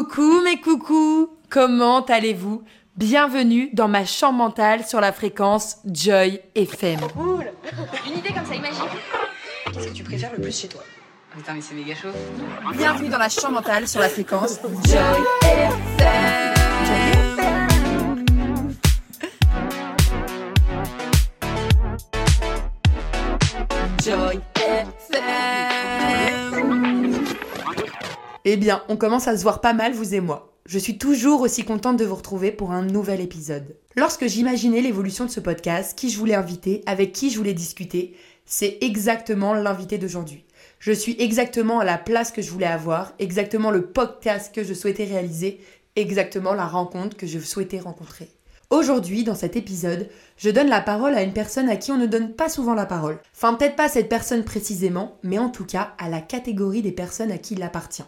Coucou mes coucous, comment allez-vous? Bienvenue dans ma chambre mentale sur la fréquence Joy FM. Cool Une idée comme ça, imagine Qu'est-ce que tu préfères le plus chez toi? Putain, mais c'est méga chaud. Bienvenue dans la chambre mentale sur la fréquence Joy FM. Eh bien, on commence à se voir pas mal, vous et moi. Je suis toujours aussi contente de vous retrouver pour un nouvel épisode. Lorsque j'imaginais l'évolution de ce podcast, qui je voulais inviter, avec qui je voulais discuter, c'est exactement l'invité d'aujourd'hui. Je suis exactement à la place que je voulais avoir, exactement le podcast que je souhaitais réaliser, exactement la rencontre que je souhaitais rencontrer. Aujourd'hui, dans cet épisode, je donne la parole à une personne à qui on ne donne pas souvent la parole. Enfin, peut-être pas cette personne précisément, mais en tout cas à la catégorie des personnes à qui il appartient.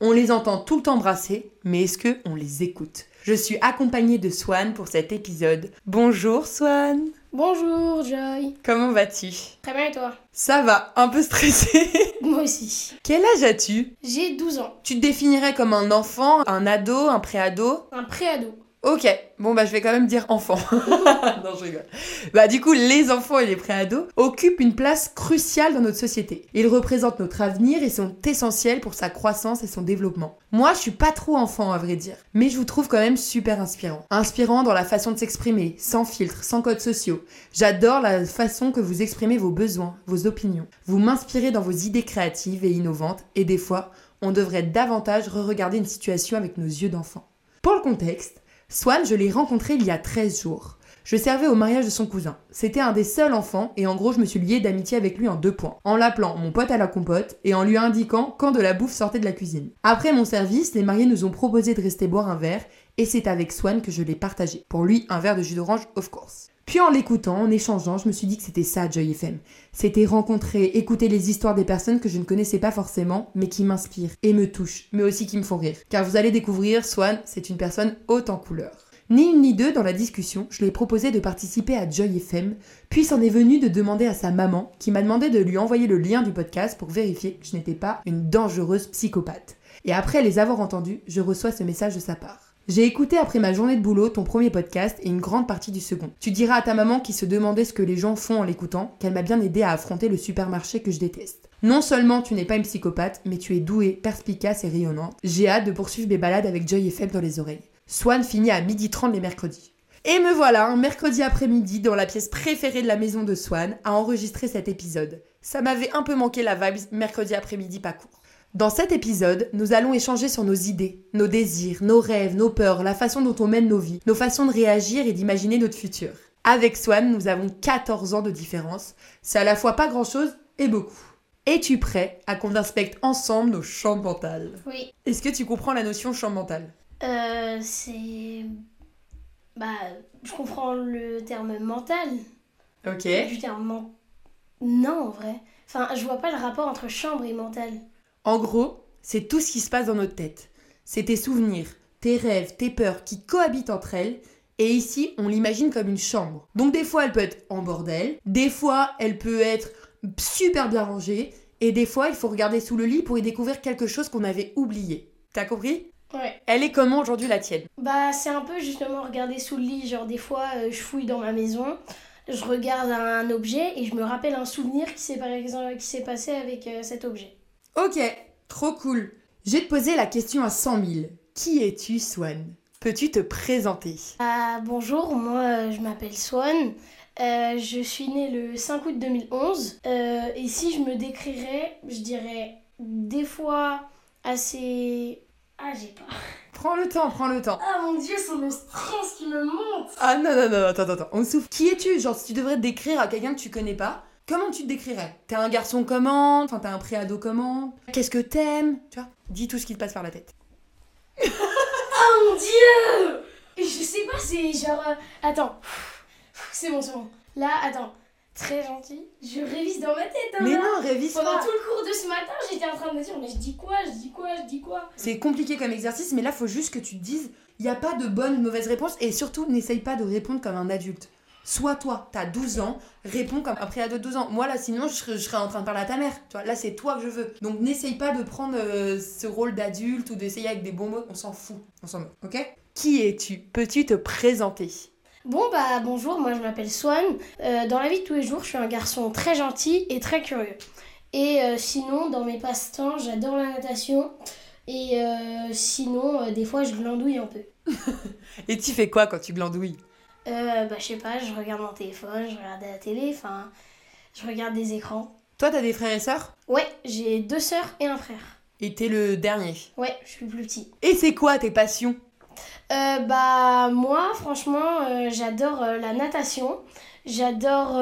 On les entend tout le temps brasser, mais est-ce que on les écoute? Je suis accompagnée de Swan pour cet épisode. Bonjour Swan Bonjour Joy. Comment vas-tu? Très bien et toi? Ça va, un peu stressée. Moi aussi. Quel âge as-tu? J'ai 12 ans. Tu te définirais comme un enfant, un ado, un préado? Un préado. Ok, bon bah je vais quand même dire enfant. non, je rigole. Bah du coup, les enfants et les préados occupent une place cruciale dans notre société. Ils représentent notre avenir et sont essentiels pour sa croissance et son développement. Moi, je suis pas trop enfant à vrai dire, mais je vous trouve quand même super inspirant. Inspirant dans la façon de s'exprimer, sans filtre, sans codes sociaux. J'adore la façon que vous exprimez vos besoins, vos opinions. Vous m'inspirez dans vos idées créatives et innovantes et des fois, on devrait davantage re-regarder une situation avec nos yeux d'enfant. Pour le contexte, Swan, je l'ai rencontré il y a 13 jours. Je servais au mariage de son cousin. C'était un des seuls enfants et en gros je me suis liée d'amitié avec lui en deux points. En l'appelant mon pote à la compote et en lui indiquant quand de la bouffe sortait de la cuisine. Après mon service, les mariés nous ont proposé de rester boire un verre et c'est avec Swan que je l'ai partagé. Pour lui, un verre de jus d'orange, of course. Puis en l'écoutant, en échangeant, je me suis dit que c'était ça Joy FM. C'était rencontrer, écouter les histoires des personnes que je ne connaissais pas forcément, mais qui m'inspirent et me touchent, mais aussi qui me font rire. Car vous allez découvrir, Swan, c'est une personne haute en couleur. Ni une ni deux dans la discussion, je lui ai proposé de participer à Joy FM, puis c'en est venu de demander à sa maman, qui m'a demandé de lui envoyer le lien du podcast pour vérifier que je n'étais pas une dangereuse psychopathe. Et après les avoir entendus, je reçois ce message de sa part. J'ai écouté après ma journée de boulot ton premier podcast et une grande partie du second. Tu diras à ta maman qui se demandait ce que les gens font en l'écoutant qu'elle m'a bien aidé à affronter le supermarché que je déteste. Non seulement tu n'es pas une psychopathe, mais tu es douée, perspicace et rayonnante. J'ai hâte de poursuivre mes balades avec Joy FM dans les oreilles. Swan finit à 12h30 les mercredis. Et me voilà, un mercredi après-midi, dans la pièce préférée de la maison de Swan, à enregistrer cet épisode. Ça m'avait un peu manqué la vibe mercredi après-midi pas court. Dans cet épisode, nous allons échanger sur nos idées, nos désirs, nos rêves, nos peurs, la façon dont on mène nos vies, nos façons de réagir et d'imaginer notre futur. Avec Swan, nous avons 14 ans de différence. C'est à la fois pas grand-chose et beaucoup. Es-tu prêt à qu'on inspecte ensemble nos champs mentales? Oui. Est-ce que tu comprends la notion champ mental? Euh, c'est. Bah, je comprends le terme mental. Ok. Du terme men- Non, en vrai. Enfin, je vois pas le rapport entre chambre et mental. En gros, c'est tout ce qui se passe dans notre tête. C'est tes souvenirs, tes rêves, tes peurs qui cohabitent entre elles. Et ici, on l'imagine comme une chambre. Donc des fois, elle peut être en bordel, des fois, elle peut être super bien rangée, et des fois, il faut regarder sous le lit pour y découvrir quelque chose qu'on avait oublié. T'as compris? Ouais. Elle est comment aujourd'hui la tienne? Bah, c'est un peu justement regarder sous le lit. Genre, des fois, euh, je fouille dans ma maison, je regarde un objet et je me rappelle un souvenir qui s'est par exemple qui s'est passé avec euh, cet objet. Ok, trop cool. Je vais te poser la question à 100 000. Qui es-tu, Swan? Peux-tu te présenter? Ah, bonjour, moi euh, je m'appelle Swan. Euh, je suis née le 5 août 2011. Euh, et si je me décrirais, je dirais des fois assez. Ah, j'ai pas. Prends le temps, prends le temps. Ah mon dieu, c'est le stress qui me monte! Ah non, non, non, attends, attends, attends. On souffle. Qui es-tu? Genre, si tu devrais te décrire à quelqu'un que tu connais pas, comment tu te décrirais? T'es un garçon comment? Enfin, t'es un préado comment? Qu'est-ce que t'aimes? Tu vois? Dis tout ce qui te passe par la tête. Oh mon dieu! Je sais pas, c'est genre. euh, Attends. C'est bon, c'est bon. Là, attends. Très gentil. Je révise dans ma tête, hein, Mais là. non, révise Pendant pas tout le cours de ce matin, j'étais en train de me dire, mais je dis quoi, je dis quoi, je dis quoi? C'est compliqué comme exercice, mais là, faut juste que tu te dises il n'y a pas de bonne ou de mauvaise réponse, et surtout, n'essaye pas de répondre comme un adulte. Sois toi, t'as 12 ans, réponds comme un préado de 12 ans. Moi là, sinon, je serais, je serais en train de parler à ta mère. Tu vois, là, c'est toi que je veux. Donc, n'essaye pas de prendre euh, ce rôle d'adulte ou d'essayer avec des bons mots. On s'en fout. On s'en moque, ok? Qui es-tu? Peux-tu te présenter? Bon bah bonjour, moi je m'appelle Swan. Euh, dans la vie de tous les jours, je suis un garçon très gentil et très curieux. Et euh, sinon, dans mes passe-temps, j'adore la natation. Et euh, sinon, des fois, je glandouille un peu. Et tu fais quoi quand tu glandouilles? Euh, bah je sais pas, je regarde mon téléphone, je regarde la télé, enfin, je regarde des écrans. Toi, t'as des frères et sœurs? Ouais, j'ai deux sœurs et un frère. Et t'es le dernier? Ouais, je suis le plus petit. Et c'est quoi tes passions? Euh, bah moi franchement euh, j'adore euh, la natation, j'adore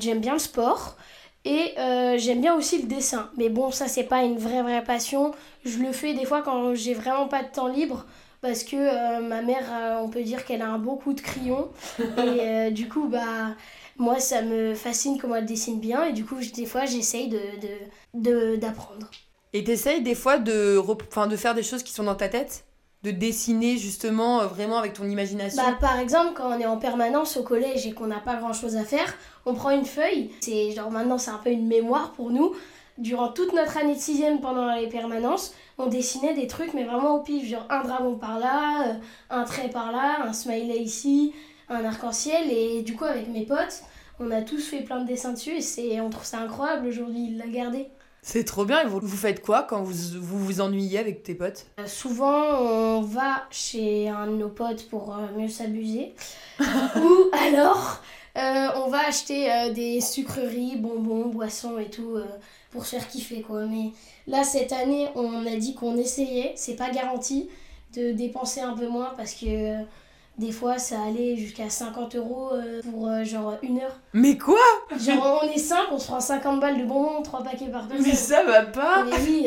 j'aime bien le sport et j'aime bien aussi le dessin. Mais bon ça c'est pas une vraie vraie passion, je le fais des fois quand j'ai vraiment pas de temps libre parce que euh, ma mère euh, on peut dire qu'elle a un bon coup de crayon et euh, du coup bah moi ça me fascine comment elle dessine bien et du coup des fois j'essaye de de- de- d'apprendre. Et t'essayes des fois de, de faire des choses qui sont dans ta tête? De dessiner justement euh, vraiment avec ton imagination? Bah, par exemple, quand on est en permanence au collège et qu'on n'a pas grand chose à faire, on prend une feuille. C'est genre maintenant, c'est un peu une mémoire pour nous. Durant toute notre année de sixième, pendant les permanences, on dessinait des trucs, mais vraiment au pif. Genre un dragon par là, euh, un trait par là, un smiley ici, un arc-en-ciel. Et du coup, avec mes potes, on a tous fait plein de dessins dessus et on trouve ça incroyable aujourd'hui, il l'a gardé. C'est trop bien. Et vous, vous faites quoi quand vous, vous vous ennuyez avec tes potes? Euh, Souvent, on va chez un de nos potes pour euh, mieux s'abuser. Ou alors, euh, on va acheter des sucreries, bonbons, boissons et tout pour se faire kiffer quoi. Mais là, cette année, on a dit qu'on essayait, c'est pas garanti, de dépenser un peu moins parce que euh, des fois, ça allait jusqu'à 50 euros euh, pour euh, genre une heure. Mais quoi? Genre, on est 5, on se prend 50 balles de bonbons, 3 paquets par personne. Mais ça va pas Mais oui,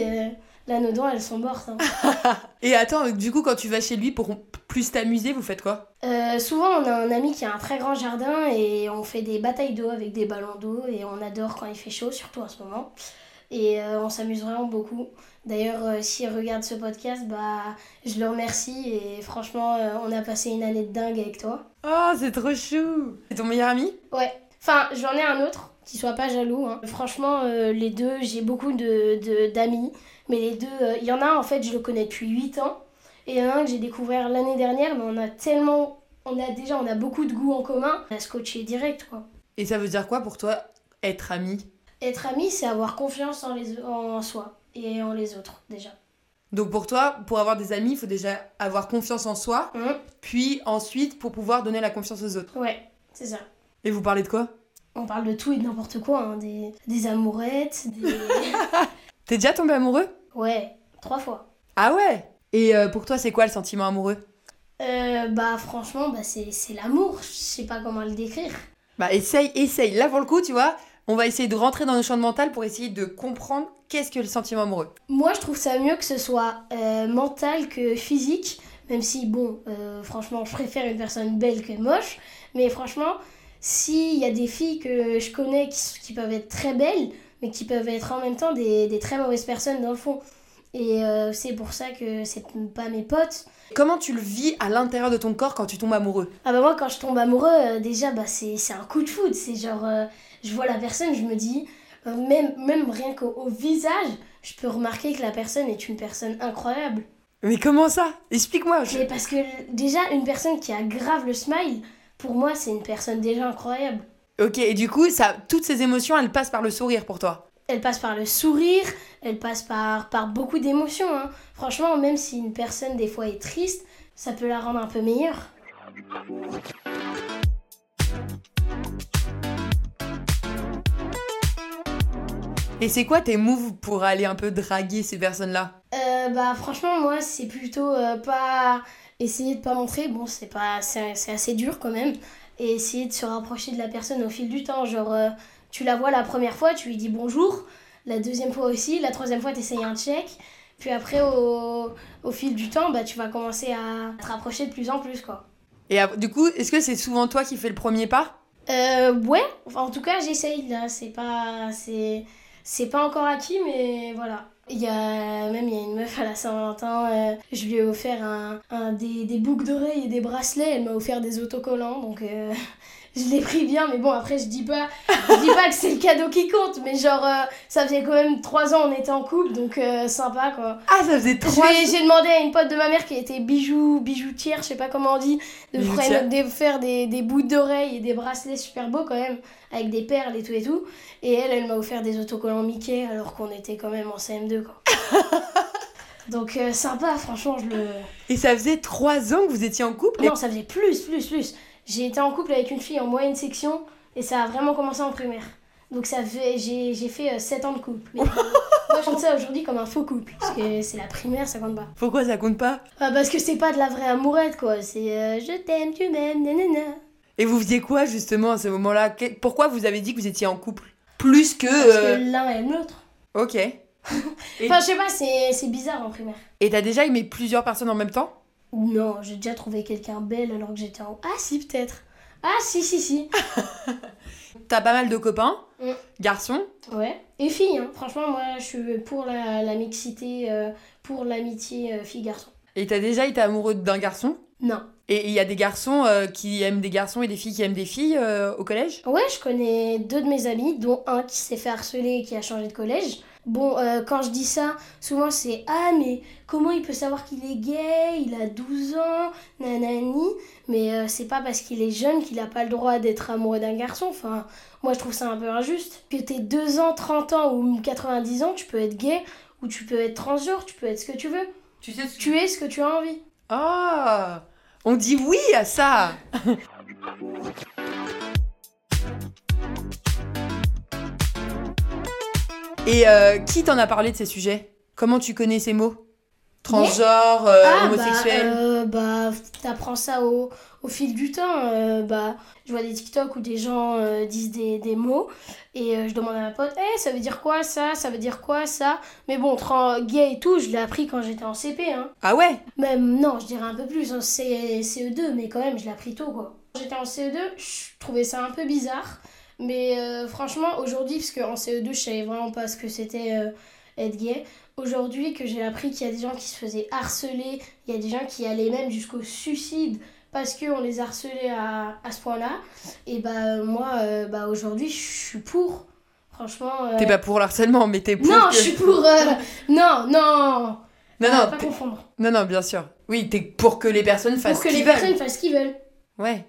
là, nos dents, elles sont mortes. hein. Et attends, du coup, quand tu vas chez lui pour plus t'amuser, vous faites quoi? Euh, souvent, on a un ami qui a un très grand jardin et on fait des batailles d'eau avec des ballons d'eau et on adore quand il fait chaud, surtout en ce moment. Et euh, on s'amuse vraiment beaucoup. D'ailleurs, euh, s'il regarde ce podcast, bah, je le remercie et franchement, euh, on a passé une année de dingue avec toi. Oh, c'est trop chou C'est ton meilleur ami? Ouais. Enfin, j'en ai un autre qui soit pas jaloux. hein. Franchement, euh, les deux, j'ai beaucoup de, de- d'amis. Mais les deux, euh, il y en a un, en fait, je le connais depuis 8 ans. Et il y en a un que j'ai découvert l'année dernière, mais on a tellement. On a déjà on a beaucoup de goûts en commun. On a scotché direct, quoi. Et ça veut dire quoi pour toi, être ami? Être ami, c'est avoir confiance en, les, en soi et en les autres, déjà. Donc pour toi, pour avoir des amis, il faut déjà avoir confiance en soi, Hum, puis ensuite pour pouvoir donner la confiance aux autres. Ouais, c'est ça. Et vous parlez de quoi? On parle de tout et de n'importe quoi, hein, des, des amourettes, des. T'es déjà tombé amoureux? Ouais, trois fois. Ah ouais? Et euh, pour toi, c'est quoi le sentiment amoureux? Euh, bah franchement, bah, c'est c'est l'amour, je sais pas comment le décrire. Bah essaye, essaye. Là pour le coup, tu vois, on va essayer de rentrer dans le champ de mental pour essayer de comprendre qu'est-ce que le sentiment amoureux. Moi je trouve ça mieux que ce soit euh, mental que physique, même si bon, euh, franchement je préfère une personne belle que moche, mais franchement, s'il y a des filles que je connais qui, peuvent être très belles, mais qui peuvent être en même temps des, des très mauvaises personnes dans le fond. Et euh, c'est pour ça que c'est pas mes potes. Comment tu le vis à l'intérieur de ton corps quand tu tombes amoureux? Ah bah moi quand je tombe amoureux, euh, déjà bah c'est c'est un coup de foudre, c'est genre euh, je vois la personne, je me dis même même rien qu'au au visage, je peux remarquer que la personne est une personne incroyable. Mais comment ça? Explique-moi. je- Mais parce que déjà une personne qui a grave le smile, pour moi c'est une personne déjà incroyable. Ok, et du coup, ça, toutes ces émotions, elles passent par le sourire pour toi. Elle passe par le sourire, elle passe par, par beaucoup d'émotions. hein. Franchement, même si une personne des fois est triste, ça peut la rendre un peu meilleure. Et c'est quoi tes moves pour aller un peu draguer ces personnes-là? Euh, bah franchement moi c'est plutôt euh, pas essayer de pas montrer bon c'est pas c'est c'est assez dur quand même. Et essayer de se rapprocher de la personne au fil du temps. Genre euh, tu la vois la première fois tu lui dis bonjour. La deuxième fois aussi la troisième fois t'essayes un check. Puis après au, au fil du temps bah tu vas commencer à te rapprocher de plus en plus quoi. Et du coup, est-ce que c'est souvent toi qui fais le premier pas? Euh, ouais. Enfin, en tout cas j'essaye là. C'est pas c'est c'est pas encore acquis mais voilà il y a même il y a une meuf à la Saint-Valentin euh, je lui ai offert un, un- des, des boucles d'oreilles et des bracelets. Elle m'a offert des autocollants donc euh, je l'ai pris bien, mais bon, après, je dis pas, je dis pas que c'est le cadeau qui compte, mais genre, euh, ça faisait quand même 3 ans on était en couple, donc euh, sympa quoi. Ah, ça faisait Je trois vais- J'ai demandé à une pote de ma mère qui était bijou, bijoutière, je sais pas comment on dit, de faire, de faire des, des bouts d'oreilles et des bracelets super beaux quand même, avec des perles et tout et tout. Et elle, elle m'a offert des autocollants Mickey alors qu'on était quand même en CM2 quoi. Donc euh, sympa, franchement, je le. Et ça faisait trois ans que vous étiez en couple et- Non, ça faisait plus, plus, plus. J'ai été en couple avec une fille en moyenne section et ça a vraiment commencé en primaire. Donc ça fait, j'ai, j'ai fait 7 ans de couple. Mais, euh, moi je compte ça aujourd'hui comme un faux couple. Parce que c'est la primaire, ça compte pas. Pourquoi ça compte pas? Ah, parce que c'est pas de la vraie amourette quoi. C'est euh, je t'aime, tu m'aimes, nanana. Et vous faisiez quoi justement à ce moment-là? Que- Pourquoi vous avez dit que vous étiez en couple? Plus que. Parce euh, que l'un aime l'autre. Ok. Et- Enfin, je sais pas, c'est, c'est bizarre en primaire. Et t'as déjà aimé plusieurs personnes en même temps? Non, j'ai déjà trouvé quelqu'un belle alors que j'étais en. Ah si, peut-être. Ah si, si, si. T'as pas mal de copains, Mm. garçons. Ouais. Et filles, hein. franchement, moi je suis pour la, la mixité, euh, pour l'amitié euh, fille-garçon. Et t'as déjà été amoureux d'un garçon? Non. Et il y a des garçons euh, qui aiment des garçons et des filles qui aiment des filles au collège? Ouais, je connais deux de mes amis, dont un qui s'est fait harceler et qui a changé de collège. Bon, euh, quand je dis ça, souvent c'est Ah, mais comment il peut savoir qu'il est gay? Il a 12 ans, nanani. Mais euh, c'est pas parce qu'il est jeune qu'il a pas le droit d'être amoureux d'un garçon. Enfin, moi je trouve ça un peu injuste. Que t'aies 2 ans, 30 ans ou 90 ans, tu peux être gay ou tu peux être transgenre, tu peux être ce que tu veux. Tu sais Tu es ce que tu as envie. Ah On dit oui à ça Et euh, qui t'en a parlé de ces sujets? Comment tu connais ces mots? Transgenre, euh, Ah, homosexuel Bah, euh, bah, t'apprends ça au, au fil du temps. bah, je vois des TikTok où des gens disent des, des mots et je demande à ma pote, Eh, ça veut dire quoi ça? Ça veut dire quoi ça? Mais bon, tra- gay et tout, je l'ai appris quand j'étais en CP. Hein. Ah ouais? Même, non, je dirais un peu plus, en C- CE2, mais quand même, je l'ai appris tôt quoi. Quand j'étais en CE2, je trouvais ça un peu bizarre. Mais euh, franchement, aujourd'hui, parce qu'en CE2, je savais vraiment pas ce que c'était euh, être gay. Aujourd'hui, que j'ai appris qu'il y a des gens qui se faisaient harceler, il y a des gens qui allaient même jusqu'au suicide parce qu'on les harcelait à, à ce point-là. Et bah, moi, euh, bah, aujourd'hui, je suis pour. Franchement. T'es pas pour l'harcèlement, mais t'es pour. Non, que- je suis pour. Non, non Non, non, pas confondre. non, non, bien sûr. Oui, t'es pour que les personnes fassent Pour que ce les qu'ils veulent. personnes fassent ce qu'ils veulent. Ouais.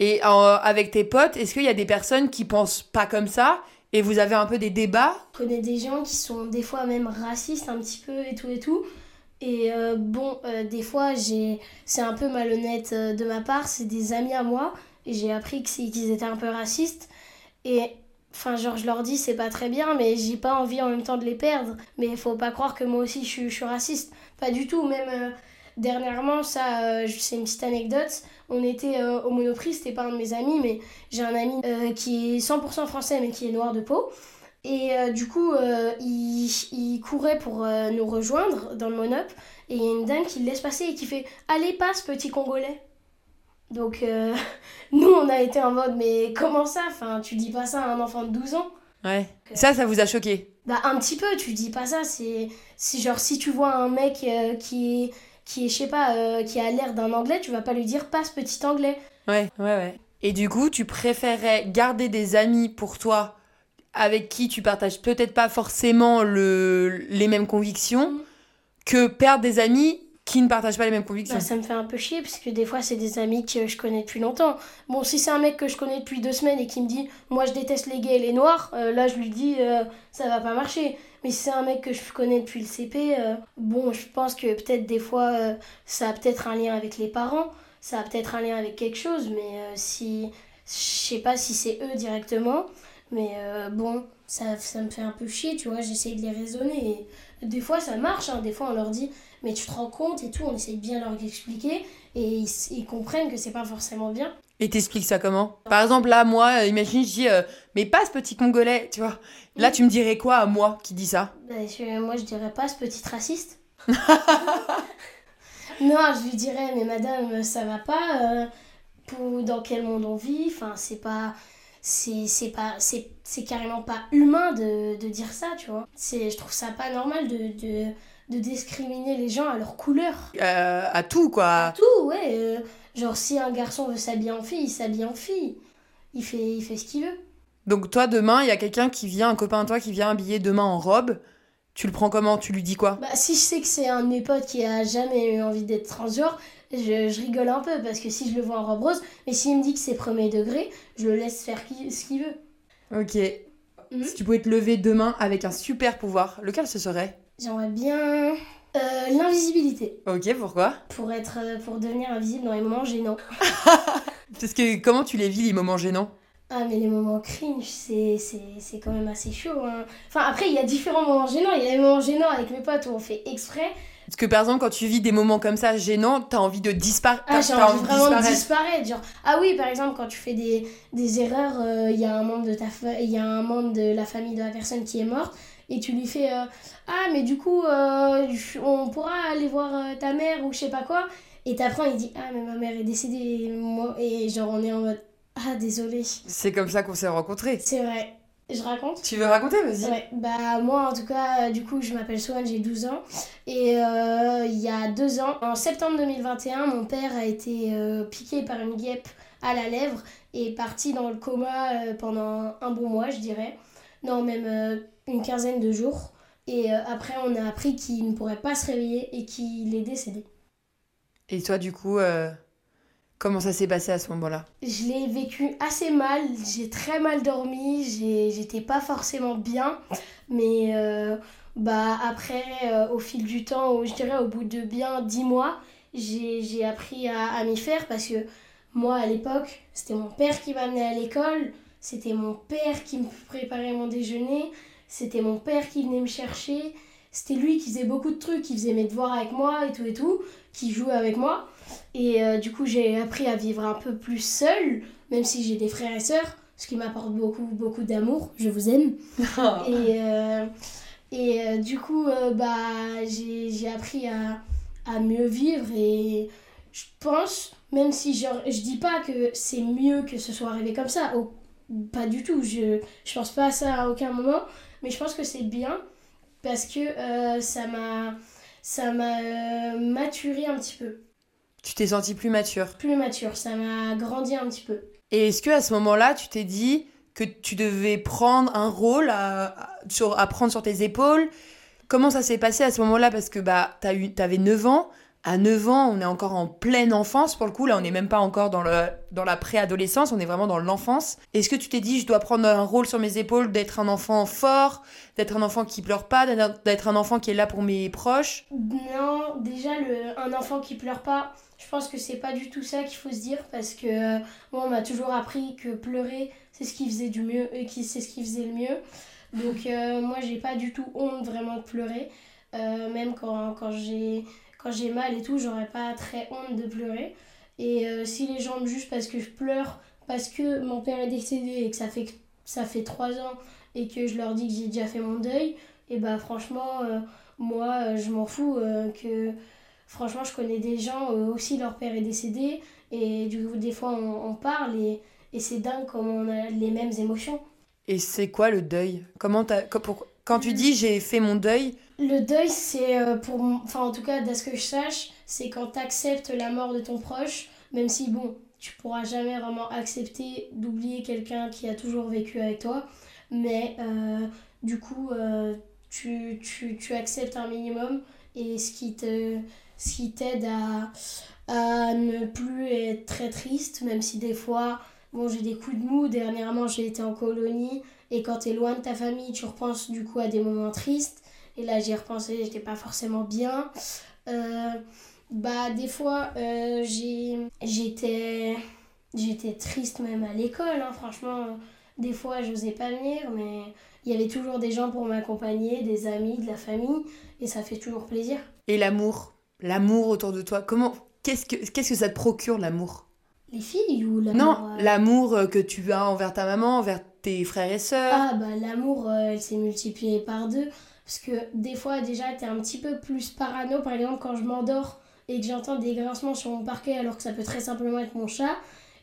Et euh, avec tes potes, est-ce qu'il y a des personnes qui pensent pas comme ça et vous avez un peu des débats? Je connais des gens qui sont des fois même racistes un petit peu et tout et tout. Et euh, bon, euh, des fois, j'ai c'est un peu malhonnête de ma part, c'est des amis à moi. Et j'ai appris qu'ils étaient un peu racistes. Et enfin, genre, je leur dis, c'est pas très bien, mais j'ai pas envie en même temps de les perdre. Mais faut pas croire que moi aussi je suis, raciste. Pas du tout. Même dernièrement, ça, c'est une petite anecdote. On était euh, au Monoprix, c'était pas un de mes amis, mais j'ai un ami euh, qui est 100% français, mais qui est noir de peau. Et euh, du coup, il, il courait pour nous rejoindre dans le monop. Et il y a une dame qui le laisse passer et qui fait Allez, passe, petit Congolais. Donc, nous, on a été en mode Mais comment ça? Enfin, tu dis pas ça à un enfant de 12 ans? Ouais. Ça, ça vous a choqué? Bah, un petit peu, tu dis pas ça. C'est c'est genre, si tu vois un mec qui est, qui est, je sais pas, euh, qui a l'air d'un anglais, tu vas pas lui dire Passe, petit anglais. Ouais, ouais, ouais. Et du coup, tu préférerais garder des amis pour toi avec qui tu partages peut-être pas forcément le, les mêmes convictions Mm. que perdre des amis qui ne partagent pas les mêmes convictions? Bah, ça me fait un peu chier parce que des fois c'est des amis que je connais depuis longtemps. Bon, si c'est un mec que je connais depuis deux semaines et qui me dit moi je déteste les gays et les noirs, euh, là je lui dis euh, ça va pas marcher. Mais c'est un mec que je connais depuis le CP, euh, bon, je pense que peut-être des fois euh, ça a peut-être un lien avec les parents, ça a peut-être un lien avec quelque chose, mais euh, si. Je sais pas si c'est eux directement, mais bon, ça, ça me fait un peu chier, tu vois, j'essaye de les raisonner. Et des fois ça marche, hein, des fois on leur dit mais tu te rends compte et tout, on essaye de leur expliquer et ils, ils comprennent que c'est pas forcément bien. Et t'expliques ça comment? Par exemple, là, moi, euh, imagine, je dis, euh, mais pas ce petit Congolais, tu vois. Là, tu me dirais quoi à moi qui dis ça? Bah, moi je dirais pas ce petit raciste. non, je lui dirais mais madame, ça va pas euh, dans quel monde on vit, enfin c'est pas c'est pas c'est c'est carrément pas humain de, de dire ça, tu vois. C'est je trouve ça pas normal de, de de discriminer les gens à leur couleur. Euh, À tout, quoi. Tout, ouais. euh, genre, si un garçon veut s'habiller en fille, il s'habille en fille. il fait, il fait ce qu'il veut. Donc toi, demain, il y a quelqu'un qui vient, un copain de toi qui vient habillé demain en robe. Tu le prends comment? Tu lui dis quoi? Bah, si je sais que c'est un de mes potes qui a jamais eu envie d'être transgenre, je, je rigole un peu parce que si je le vois en robe rose, mais s'il me dit que c'est premier degré, je le laisse faire qui- ce qu'il veut. Ok. Mhm. Si tu pouvais te lever demain avec un super pouvoir, lequel ce serait? J'aimerais bien euh, l'invisibilité Ok, pourquoi? Pour être, euh, pour devenir invisible dans les moments gênants. Parce que comment tu les vis les moments gênants? Ah, mais les moments cringe, c'est, c'est, c'est quand même assez chaud. hein. Enfin, après, il y a différents moments gênants. Il y a les moments gênants avec mes potes où on fait exprès. Parce que par exemple, quand tu vis des moments comme ça gênants, t'as envie de disparaître. Ah, j'ai envie vraiment de disparaître. disparaître. Genre, ah oui, par exemple, quand tu fais des, des erreurs, euh, il y a un membre de ta il y a un membre de la famille de la personne qui est morte et tu lui fais euh, ah mais du coup euh, on pourra aller voir euh, ta mère ou je sais pas quoi et t'apprends il dit ah mais ma mère est décédée et moi et genre on est en mode ah désolé C'est comme ça qu'on s'est rencontrés. c'est vrai je raconte Tu veux raconter Vas-y. Ouais, bah moi en tout cas, euh, du coup je m'appelle Swan, j'ai 12 ans. Et euh, il y a deux ans, en septembre 2021, mon père a été euh, piqué par une guêpe à la lèvre et est parti dans le coma euh, pendant un bon mois, je dirais. Non, même une quinzaine de jours. Et après, on a appris qu'il ne pourrait pas se réveiller et qu'il est décédé. Et toi, du coup, comment ça s'est passé à ce moment-là Je l'ai vécu assez mal, j'ai très mal dormi, j'étais pas forcément bien, mais euh, bah après, euh, au fil du temps, je dirais au bout de bien 10 mois, j'ai appris à, à m'y faire parce que moi à l'époque, c'était mon père qui m'amenait à l'école, c'était mon père qui me préparait mon déjeuner, c'était mon père qui venait me chercher, c'était lui qui faisait beaucoup de trucs, qui faisait mes devoirs avec moi et tout et tout, qui jouait avec moi. Et euh, du coup, j'ai appris à vivre un peu plus seule, même si j'ai des frères et sœurs, ce qui m'apporte beaucoup, beaucoup d'amour. Je vous aime. Et, euh, et euh, du coup, bah, j'ai j'ai appris à, à mieux vivre. Et je pense, même si je, je dis pas que c'est mieux que ce soit arrivé comme ça, au- pas du tout. Je, je pense pas à ça à aucun moment. Mais je pense que c'est bien parce que ça m'a ça m'a euh, maturé un petit peu Tu t'es senti plus mature. plus mature, ça m'a grandi un petit peu. Et est-ce que à ce moment-là, tu t'es dit que tu devais prendre un rôle à, à- sur, à prendre sur tes épaules? Comment ça s'est passé à ce moment-là? Parce que bah, t'as eu, t'avais 9 ans. À 9 ans, on est encore en pleine enfance pour le coup. Là, on n'est même pas encore dans, le, dans la préadolescence, on est vraiment dans l'enfance. Est-ce que tu t'es dit, je dois prendre un rôle sur mes épaules, d'être un enfant fort, d'être un enfant qui pleure pas, d'être un enfant qui est là pour mes proches? Non, déjà, un enfant qui pleure pas, je pense que c'est pas du tout ça qu'il faut se dire parce que euh, moi, on m'a toujours appris que pleurer, c'est ce qui faisait du mieux et qui c'est ce qui faisait le mieux. Donc, euh, moi, j'ai pas du tout honte vraiment de pleurer. Euh, même quand, quand j'ai quand j'ai mal et tout, j'aurais pas très honte de pleurer. Et euh, si les gens me jugent parce que je pleure, parce que mon père est décédé et que ça fait, ça fait 3 ans et que je leur dis que j'ai déjà fait mon deuil, et bah franchement, euh, moi, euh, je m'en fous euh, que... Franchement, je connais des gens, aussi leur père est décédé, et du coup, des fois, on, on parle, et, et c'est dingue comme on a les mêmes émotions. Et c'est quoi le deuil? Comment t'as- quand, tu dis j'ai fait mon deuil, Le deuil, c'est euh, pour. Enfin, en tout cas, d'à ce que je sache, c'est quand tu acceptes la mort de ton proche, même si, bon, tu pourras jamais vraiment accepter d'oublier quelqu'un qui a toujours vécu avec toi, mais euh, du coup, euh, tu, acceptes un minimum et ce qui te ce t'aide à, à ne plus être très triste, même si des fois, bon, j'ai des coups de mou. Dernièrement, j'ai été en colonie et quand tu es loin de ta famille, tu repenses du coup à des moments tristes. Et là, j'y ai repensé, j'étais pas forcément bien. Euh, bah, des fois, euh, j'ai- j'étais j'étais triste même à l'école, hein, franchement. Des fois, j'osais pas venir, mais il y avait toujours des gens pour m'accompagner, des amis, de la famille, et ça fait toujours plaisir. et l'amour? L'amour autour de toi? Comment Qu'est-ce que, qu'est-ce que ça te procure l'amour? Les filles ou l'amour Non, euh, l'amour euh, que tu as envers ta maman, envers tes frères et sœurs. Ah bah l'amour, euh, elle s'est multipliée par deux. Parce que des fois déjà t'es un petit peu plus parano. Par exemple quand je m'endors et que j'entends des grincements sur mon parquet alors que ça peut très simplement être mon chat,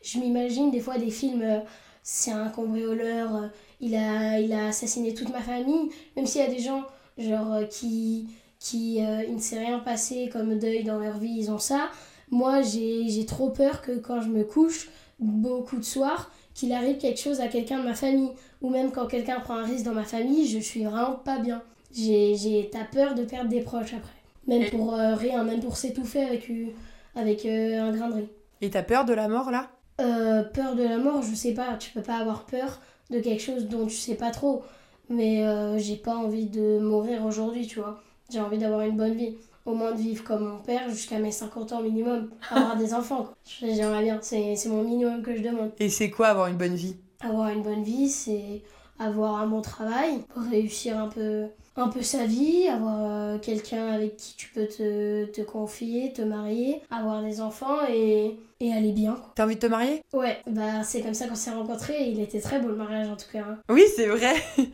je m'imagine des fois des films, euh, c'est un cambrioleur, euh, il, a, il a assassiné toute ma famille. Même s'il y a des gens genre euh, qui, qui euh, il ne s'est rien passé comme deuil dans leur vie, ils ont ça. Moi j'ai j'ai trop peur que quand je me couche, beaucoup de soirs, qu'il arrive quelque chose à quelqu'un de ma famille, ou même quand quelqu'un prend un risque dans ma famille, je suis vraiment pas bien. J'ai, j'ai, t'as peur de perdre des proches après. Même pour euh, rien, même pour s'étouffer avec, euh, avec euh, un grain de riz. Et t'as peur de la mort là? Euh, peur de la mort, je sais pas, tu peux pas avoir peur de quelque chose dont tu sais pas trop. Mais j'ai pas envie de mourir aujourd'hui, tu vois. J'ai envie d'avoir une bonne vie. Au moins de vivre comme mon père jusqu'à mes 50 ans minimum. Avoir des enfants, quoi. J'aimerais bien, c'est c'est mon minimum que je demande. Et c'est quoi avoir une bonne vie? Avoir une bonne vie, c'est avoir un bon travail, réussir un peu, un peu sa vie, avoir euh, quelqu'un avec qui tu peux te, te confier, te marier, avoir des enfants et, et aller bien. T'as envie de te marier? Ouais, bah c'est comme ça qu'on s'est rencontrés. Il était très beau le mariage en tout cas. hein. Oui, c'est vrai.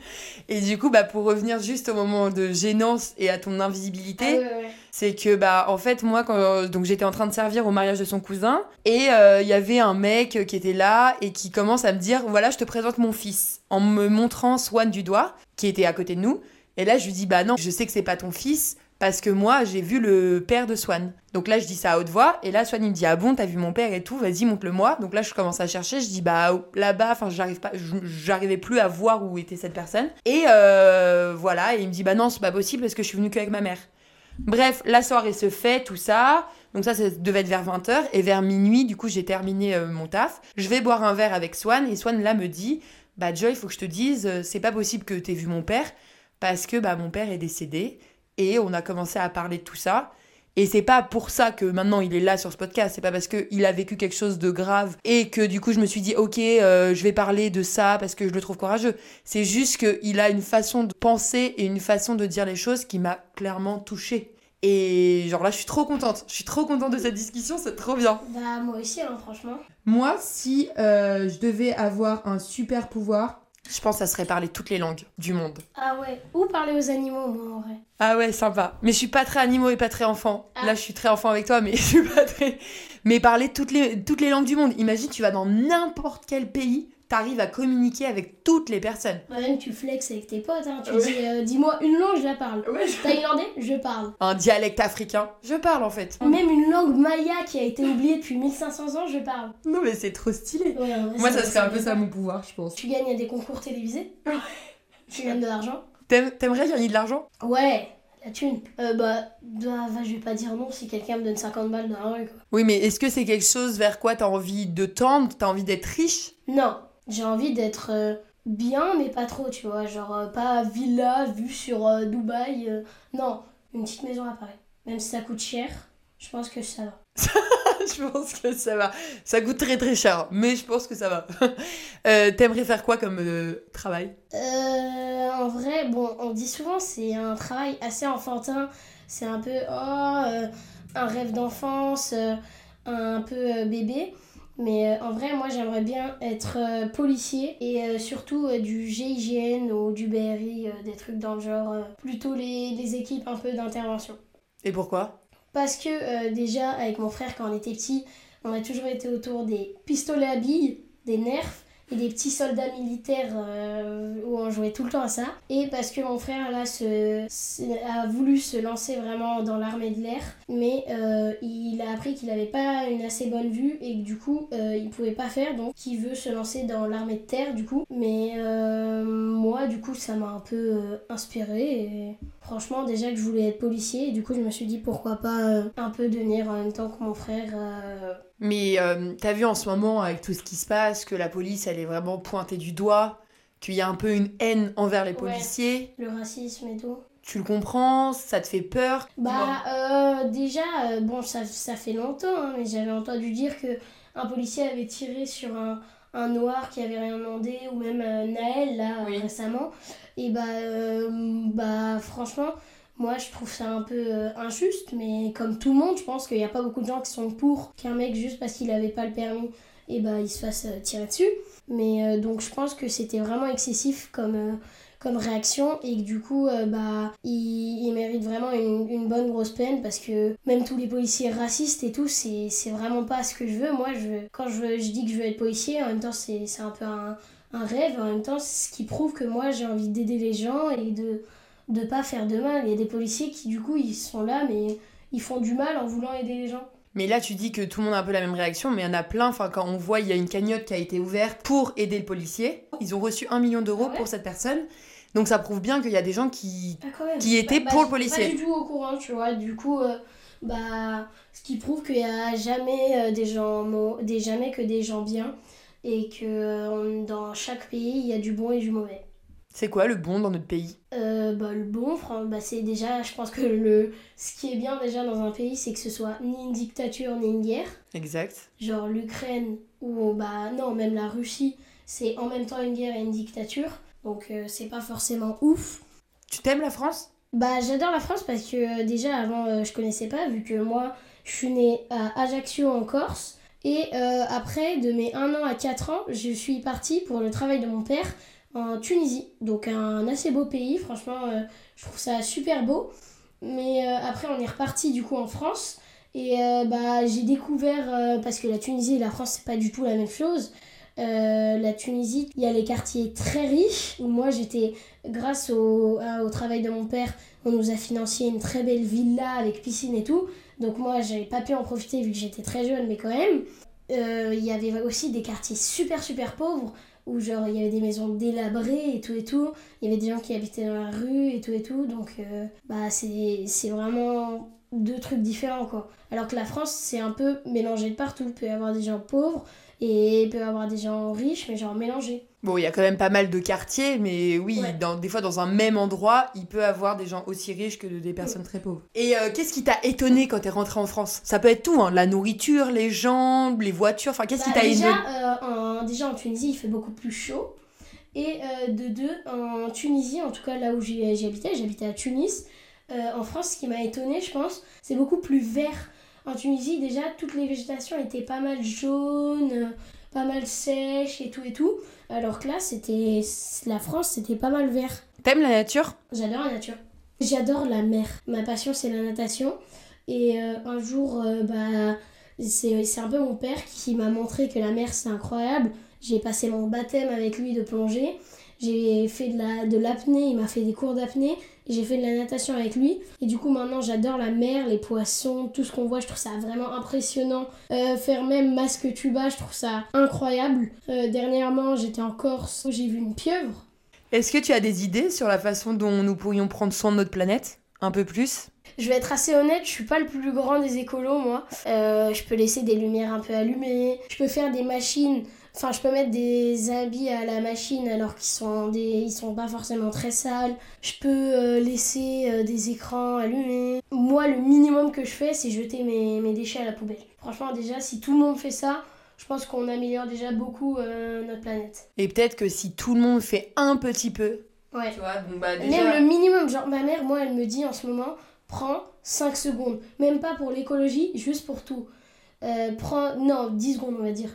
Et du coup, bah, pour revenir juste au moment de gênance et à ton invisibilité, Ah ouais, ouais, ouais. c'est que bah en fait moi quand donc j'étais en train de servir au mariage de son cousin et euh, il y avait un mec qui était là et qui commence à me dire voilà je te présente mon fils en me montrant Swan du doigt qui était à côté de nous et là je lui dis bah non je sais que c'est pas ton fils parce que moi j'ai vu le père de Swan donc là je dis ça à haute voix et là Swan il me dit ah bon t'as vu mon père et tout vas-y montre-le moi donc là je commence à chercher je dis bah là-bas enfin j'arrive pas j'arrivais plus à voir où était cette personne et euh, voilà et il me dit bah non c'est pas possible parce que je suis venue qu'avec ma mère Bref, la soirée se fait, tout ça. Donc ça, ça devait être vers 20h. Et vers minuit, du coup, j'ai terminé euh, mon taf. Je vais boire un verre avec Swan. Et Swan, là, me dit, bah Joy, il faut que je te dise, euh, c'est pas possible que t'aies vu mon père. Parce que bah, mon père est décédé. Et on a commencé à parler de tout ça. Et c'est pas pour ça que maintenant il est là sur ce podcast, c'est pas parce qu'il a vécu quelque chose de grave et que du coup je me suis dit ok euh, je vais parler de ça parce que je le trouve courageux. C'est juste qu'il a une façon de penser et une façon de dire les choses qui m'a clairement touchée. Et genre là je suis trop contente, je suis trop contente de cette discussion, c'est trop bien. Bah moi aussi, hein, franchement. Moi si euh, je devais avoir un super pouvoir, je pense que ça serait parler toutes les langues du monde. Ah ouais. Ou parler aux animaux, moi en vrai. Ah ouais, sympa. Mais je suis pas très animaux et pas très enfant. Ah. Là, je suis très enfant avec toi, mais je suis pas très. Mais parler toutes les, toutes les langues du monde. Imagine, tu vas dans n'importe quel pays, t'arrives à communiquer avec toutes les personnes. Même tu flexes avec tes potes, hein. Tu Ouais. dis, euh, dis-moi une langue, je la parle. Ouais, Thaïlandais, je parle. Un dialecte africain, je parle en fait. Même une langue maya qui a été oubliée depuis 1500 ans, je parle. Non, mais c'est trop stylé. Ouais, Moi, ça ça- serait un peu ça- mon pouvoir, je pense. Tu gagnes à des concours télévisés. tu gagnes de l'argent. T'aimerais gagner de l'argent? Ouais, la thune. Euh, bah, bah, bah, je vais pas dire non si quelqu'un me donne 50 balles dans la rue, quoi. Oui, mais est-ce que c'est quelque chose vers quoi t'as envie de tendre? T'as envie d'être riche? Non, j'ai envie d'être euh, bien, mais pas trop, tu vois. Genre, euh, pas villa, vue sur euh, Dubaï. non, une petite maison à Paris. Même si ça coûte cher, je pense que ça va. je pense que ça va. Ça coûte très très cher, mais je pense que ça va. Euh, T'aimerais faire quoi comme euh, travail? Euh, en vrai, bon, on dit souvent c'est un travail assez enfantin. C'est un peu oh, un rêve d'enfance, un peu bébé. Mais euh, en vrai, moi j'aimerais bien être euh, policier et euh, surtout du GIGN ou du BRI, des trucs dans le genre, plutôt les, les équipes un peu d'intervention. Et pourquoi? Parce que déjà, avec mon frère, quand on était petit, on a toujours été autour des pistolets à billes, des nerfs et des petits soldats militaires euh, où on jouait tout le temps à ça. Et parce que mon frère, là, se, a voulu se lancer vraiment dans l'armée de l'air, mais euh, il a appris qu'il n'avait pas une assez bonne vue et que du coup, euh, il pouvait pas faire, donc il veut se lancer dans l'armée de terre, du coup. Mais euh, moi, du coup, ça m'a un peu inspiré franchement, déjà que je voulais être policier, et du coup, je me suis dit pourquoi pas un peu devenir en même temps que mon frère. Mais euh, t'as vu en ce moment, avec tout ce qui se passe, que la police, elle est vraiment pointée du doigt, qu'il y a un peu une haine envers les Ouais. policiers. le racisme et tout. Tu le comprends Ça te fait peur? Bah, euh, déjà, euh, bon, ça, ça fait longtemps, hein, mais j'avais entendu dire que un policier avait tiré sur un, un noir qui avait rien demandé, ou même Naël, là, Oui. récemment. Et bah, bah, franchement, moi, je trouve ça un peu euh, injuste, mais comme tout le monde, je pense qu'il n'y a pas beaucoup de gens qui sont pour qu'un mec, juste parce qu'il n'avait pas le permis, et bah, il se fasse euh, tirer dessus. Mais euh, donc, je pense que c'était vraiment excessif comme. comme réaction et que du coup bah il, il mérite vraiment une, une bonne grosse peine parce que même tous les policiers racistes et tout c'est vraiment pas ce que je veux moi je quand je, je dis que je veux être policier en même temps c'est c'est un peu un, un rêve en même temps c'est ce qui prouve que moi j'ai envie d'aider les gens et de de pas faire de mal il y a des policiers qui du coup ils sont là mais ils font du mal en voulant aider les gens Mais là, tu dis que tout le monde a un peu la même réaction, mais il y en a plein. Enfin, quand on voit, il y a une cagnotte qui a été ouverte pour aider le policier. Ils ont reçu un million d'euros Ah ouais pour cette personne. Donc ça prouve bien qu'il y a des gens qui... Ah. Qui était Bah, pour bah, le policier. Pas du tout au courant, tu vois. Du coup, euh, bah, ce qui prouve qu'il y a jamais euh, des gens des jamais que des gens bien et que euh, dans chaque pays il y a du bon et du mauvais. C'est quoi le bon dans notre pays Euh, bah, le bon, bah, c'est déjà, je pense que le, ce qui est bien déjà dans un pays, c'est que ce soit ni une dictature ni une guerre. Exact. Genre l'Ukraine ou bah non, même la Russie, c'est en même temps une guerre et une dictature. Donc euh, c'est pas forcément ouf. Tu t'aimes la France Bah j'adore la France parce que euh, déjà avant je connaissais pas vu que moi je suis née à Ajaccio en Corse et après de mes 1 an à 4 ans je suis partie pour le travail de mon père en Tunisie. Donc un assez beau pays. Franchement euh, je trouve ça super beau. Mais euh, après on est reparti du coup en France. Et euh, bah j'ai découvert parce que la Tunisie et la France c'est pas du tout la même chose. La Tunisie, il y a les quartiers très riches où moi j'étais, grâce au, au travail de mon père, on nous a financé une très belle villa avec piscine et tout. Donc moi j'avais pas pu en profiter vu que j'étais très jeune, mais quand même. Il y avait aussi des quartiers super super pauvres où genre il y avait des maisons délabrées et tout et tout. Il y avait des gens qui habitaient dans la rue et tout et tout. Donc euh, bah c'est c'est vraiment deux trucs différents quoi. Alors que la France c'est un peu mélangé de partout. Il peut y avoir des gens pauvres et il peut y avoir des gens riches mais genre mélangés. Bon, il y a quand même pas mal de quartiers, mais oui, Ouais. dans, des fois dans un même endroit, il peut avoir des gens aussi riches que des personnes très pauvres. Et euh, qu'est-ce qui t'a étonné quand t'es rentré en France? Ça peut être tout, hein, la nourriture, les gens, les voitures, enfin qu'est-ce qui Bah, t'a étonné? euh, en, déjà en Tunisie, il fait beaucoup plus chaud. Et euh, de deux, en Tunisie, en tout cas là où j'ai- j'habitais, j'habitais à Tunis. en France, ce qui m'a étonné, je pense, c'est beaucoup plus vert. En Tunisie, déjà, toutes les végétations étaient pas mal jaunes, pas mal sèches et tout et tout. Alors que là, c'était la France, c'était pas mal vert. T'aimes la nature? J'adore la nature. J'adore la mer. Ma passion, c'est la natation. Et euh, un jour, euh, bah, c'est c'est un peu mon père qui m'a montré que la mer, c'est incroyable. J'ai passé mon baptême avec lui de plongée. J'ai fait de la de l'apnée, il m'a fait des cours d'apnée. J'ai fait de la natation avec lui. Et du coup, maintenant, j'adore la mer, les poissons, tout ce qu'on voit. Je trouve ça vraiment impressionnant. Euh, faire même masque tuba, je trouve ça incroyable. Euh, dernièrement, j'étais en Corse, j'ai vu une pieuvre. Est-ce que tu as des idées sur la façon dont nous pourrions prendre soin de notre planète? Un peu plus? Je vais être assez honnête, je suis pas le plus grand des écolos, moi. Euh, je peux laisser des lumières un peu allumées. Je peux faire des machines. Enfin, je peux mettre des habits à la machine alors qu'ils sont des, ils sont pas forcément très sales. Je peux euh, laisser euh, des écrans allumés. Moi, le minimum que je fais, c'est jeter mes, mes déchets à la poubelle. Franchement, déjà, si tout le monde fait ça, je pense qu'on améliore déjà beaucoup euh, notre planète. Et peut-être que si tout le monde fait un petit peu, Ouais. tu vois, donc bah Même le minimum, genre ma mère, moi, elle me dit en ce moment, prends 5 secondes. Même pas pour l'écologie, juste pour tout. Euh, prends, non, 10 secondes, on va dire.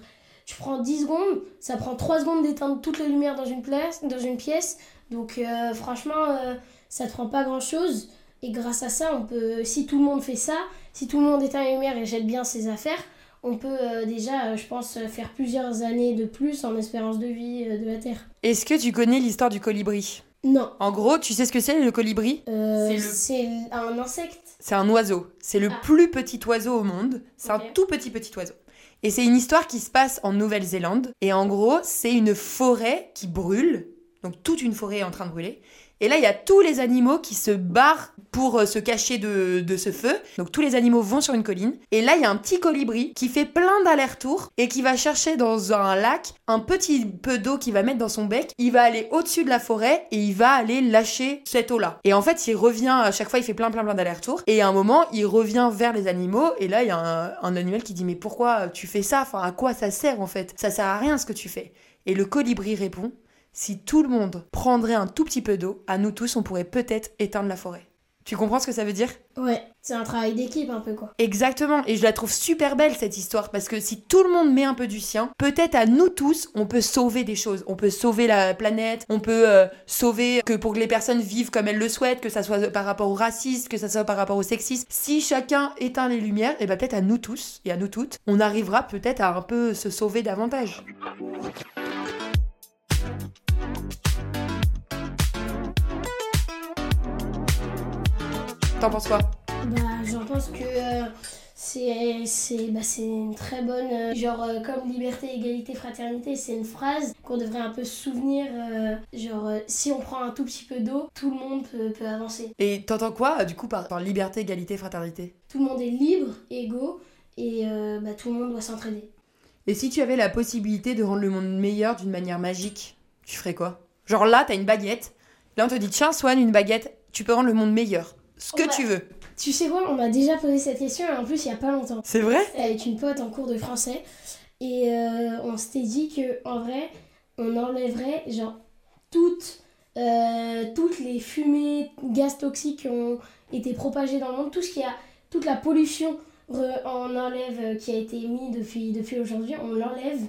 Tu prends 10 secondes, ça prend 3 secondes d'éteindre toutes les lumières dans une, place, dans une pièce. Donc, euh, franchement, euh, ça te prend pas grand chose. Et grâce à ça, on peut, si tout le monde fait ça, si tout le monde éteint les lumières et jette bien ses affaires, on peut euh, déjà, euh, je pense, faire plusieurs années de plus en espérance de vie euh, de la Terre. Est-ce que tu connais l'histoire du colibri? Non, En gros, tu sais ce que c'est le colibri? Euh, C'est le- c'est un insecte. C'est un oiseau. C'est le Ah. plus petit oiseau au monde. C'est un tout petit petit oiseau. Et c'est une histoire qui se passe en Nouvelle-Zélande. Et en gros, c'est une forêt qui brûle. Donc toute une forêt est en train de brûler. Et là, il y a tous les animaux qui se barrent pour euh, se cacher de, ce feu. Donc tous les animaux vont sur une colline. Et là, il y a un petit colibri qui fait plein d'allers-retours et qui va chercher dans un lac un petit peu d'eau qu'il va mettre dans son bec. Il va aller au-dessus de la forêt et il va aller lâcher cette eau-là. Et en fait, il revient à chaque fois, il fait plein plein plein d'allers-retours. Et à un moment, il revient vers les animaux. Et là, il y a un, un animal qui dit Mais pourquoi tu fais ça? Enfin, à quoi ça sert en fait? Ça sert à rien ce que tu fais. Et le colibri répond Si tout le monde prendrait un tout petit peu d'eau, à nous tous, on pourrait peut-être éteindre la forêt. Tu comprends ce que ça veut dire? Ouais, c'est un travail d'équipe un peu quoi. Exactement, et je la trouve super belle cette histoire parce que si tout le monde met un peu du sien, peut-être à nous tous, on peut sauver des choses. On peut sauver la planète, on peut euh, sauver que pour que les personnes vivent comme elles le souhaitent, que ça soit par rapport au racisme, que ça soit par rapport au sexisme. Si chacun éteint les lumières, et ben peut-être à nous tous et à nous toutes, on arrivera peut-être à un peu se sauver davantage. T'en penses quoi Bah, j'en pense que euh, C'est c'est bah, une très bonne euh, genre euh, comme liberté, égalité, fraternité, c'est une phrase qu'on devrait un peu se souvenir genre si on prend un tout petit peu d'eau, tout le monde peut, peut avancer. Et t'entends quoi, du coup, par, par liberté, égalité, fraternité Tout le monde est libre, égaux et bah, tout le monde doit s'entraider. Et si tu avais la possibilité de rendre le monde meilleur d'une manière magique, tu ferais quoi? Genre là, t'as une baguette. Là, on te dit, tiens, Swan, une baguette, tu peux rendre le monde meilleur. Ce que tu veux. Tu sais quoi, on m'a déjà posé cette question et en plus il y a pas longtemps. C'est vrai? Avec une pote en cours de français et euh, on s'était dit que en vrai on enlèverait genre toutes euh, toutes les fumées gaz toxiques qui ont été propagées dans le monde tout ce qui a toute la pollution on enlève euh, qui a été mis depuis depuis aujourd'hui on l'enlève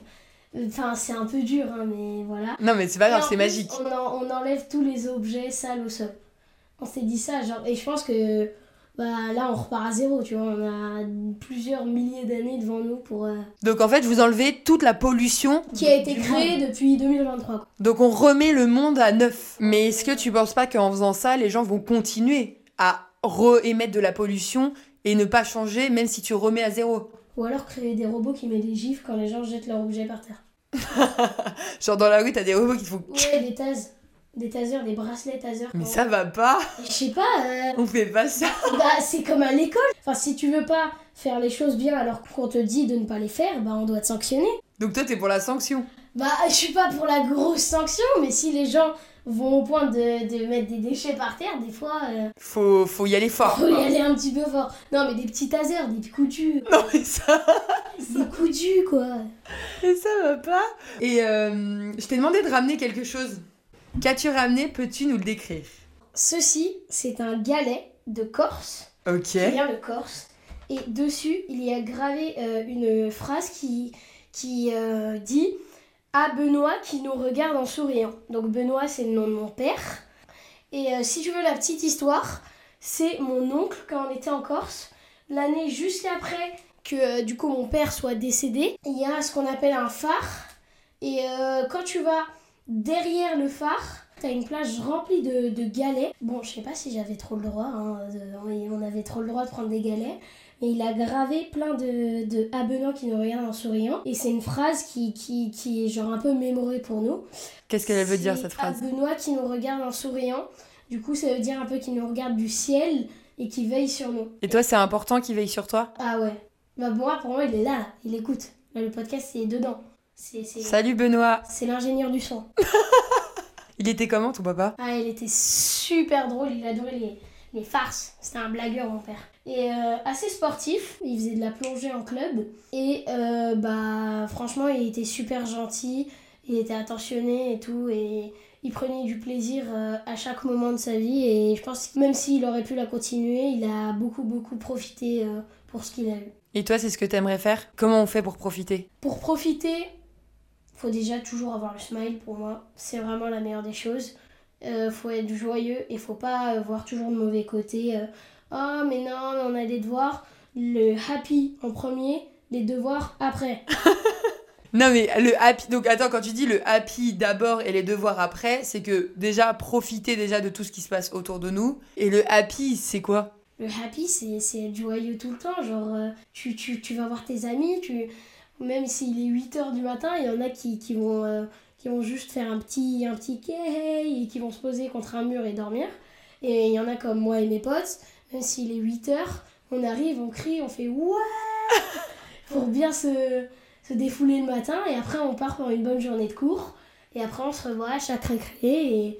enfin c'est un peu dur hein, mais voilà Non, mais c'est pas grave, c'est magique. On, en- on enlève tous les objets sales au sol. On s'est dit ça, genre, et je pense que bah, là, on repart à zéro, tu vois. On a plusieurs milliers d'années devant nous pour. euh, Donc en fait, vous enlevez toute la pollution. qui a été créée depuis 2023. quoi. Donc on remet le monde à neuf. Mais est-ce que tu penses pas qu'en faisant ça, les gens vont continuer à re-émettre de la pollution et ne pas changer, même si tu remets à zéro? Ou alors créer des robots qui mettent des gifs quand les gens jettent leurs objets par terre. Genre dans la rue, t'as des robots qui te font. Ouais, des tasers. Des tasers, des bracelets tasers. Mais ça va pas, Je sais pas, euh, on fait pas ça. bah, c'est comme à l'école. Enfin, si tu veux pas faire les choses bien alors qu'on te dit de ne pas les faire, bah, on doit te sanctionner. Donc toi, t'es pour la sanction. Bah, je suis pas pour la grosse sanction, mais si les gens vont au point de, de mettre des déchets par terre, des fois, euh, Faut, faut y aller fort. faut y aller un petit peu fort. Non, mais des petits tasers, des coutus, Non mais ça, des coutus, quoi. mais ça va pas. Et euh, je t'ai demandé de ramener quelque chose. Qu'as-tu ramené? Peux-tu nous le décrire? Ceci, c'est un galet de Corse, Ok. qui vient de Corse. Et dessus, il y a gravé euh, une phrase qui, qui euh, dit À Benoît qui nous regarde en souriant. Donc Benoît, c'est le nom de mon père. Et euh, si tu veux la petite histoire, c'est mon oncle quand on était en Corse. L'année juste après que euh, du coup mon père soit décédé, il y a ce qu'on appelle un phare. Et euh, quand tu vas derrière le phare, t'as une plage remplie de, de galets. Bon, je sais pas si j'avais trop le droit, hein, de- on avait trop le droit de prendre des galets. Mais il a gravé plein de, de qui nous regarde en souriant. Et c'est une phrase qui, qui, qui est genre un peu mémorée pour nous. Qu'est-ce qu'elle veut dire cette phrase? Benoît qui nous regarde en souriant. Du coup, ça veut dire un peu qu'il nous regarde du ciel et qui veille sur nous. Et toi, c'est important qu'il veille sur toi? Ah ouais. Bah moi, pour moi, il est là, il écoute. Le podcast, c'est dedans. Salut Benoît. c'est l'ingénieur du son. Il était comment ton papa? Ah, il était super drôle, il adorait les, les farces. C'était un blagueur, mon père. Et euh, assez sportif, il faisait de la plongée en club. Et euh, bah, franchement, il était super gentil, il était attentionné et tout. Et il prenait du plaisir euh, à chaque moment de sa vie. Et je pense que même s'il aurait pu la continuer, il a beaucoup, beaucoup profité pour ce qu'il a eu. Et toi, c'est ce que t'aimerais faire? Comment on fait pour profiter? Pour profiter, faut déjà toujours avoir le smile pour moi. C'est vraiment la meilleure des choses. Euh, faut être joyeux et faut pas euh, voir toujours le mauvais côté. euh, oh mais non, mais on a des devoirs. Le happy en premier, les devoirs après. Non mais le happy, donc attends, quand tu dis le happy d'abord et les devoirs après, c'est que déjà profiter déjà de tout ce qui se passe autour de nous. Et le happy, c'est quoi? Le happy, c'est c'est être joyeux tout le temps. Genre, euh, tu, tu, tu vas voir tes amis, tu, même s'il est 8h du matin, il y en a qui, qui, vont, euh, qui vont juste faire un petit, un petit hey et qui vont se poser contre un mur et dormir. Et il y en a comme moi et mes potes, même s'il est 8h, on arrive, on crie, on fait ouais pour bien se, se défouler le matin. Et après, on part pour une bonne journée de cours. Et après, on se revoit à chaque récré et